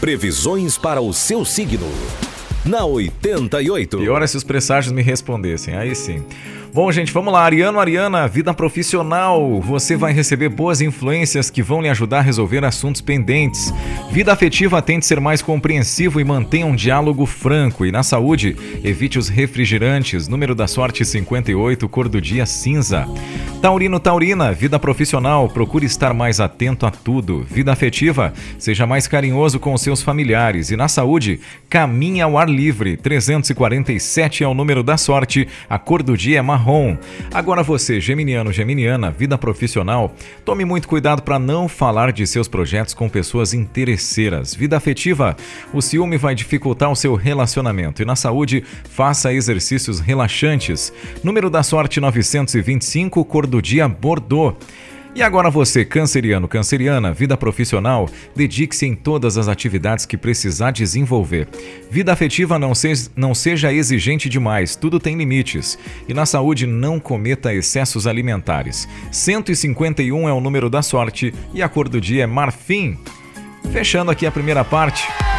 Previsões para o seu signo. Na 88. E ora se os presságios me respondessem, aí sim. Bom, gente, vamos lá. Ariano, Ariana, vida profissional. Você vai receber boas influências que vão lhe ajudar a resolver assuntos pendentes. Vida afetiva, tente ser mais compreensivo e mantenha um diálogo franco. E na saúde, evite os refrigerantes. Número da sorte 58, cor do dia cinza. Taurino, Taurina, vida profissional, procure estar mais atento a tudo. Vida afetiva, seja mais carinhoso com os seus familiares. E na saúde, caminhe ao ar livre. 347 é o número da sorte. A cor do dia é marrom. Agora você, geminiano, geminiana, vida profissional, tome muito cuidado para não falar de seus projetos com pessoas interesseiras. Vida afetiva, o ciúme vai dificultar o seu relacionamento. E na saúde, faça exercícios relaxantes. Número da sorte 925, cor do dia Bordeaux. E agora você, canceriano, canceriana, vida profissional, dedique-se em todas as atividades que precisar desenvolver. Vida afetiva não, se, não seja exigente demais, tudo tem limites. E na saúde não cometa excessos alimentares. 151 é o número da sorte e a cor do dia é marfim. Fechando aqui a primeira parte.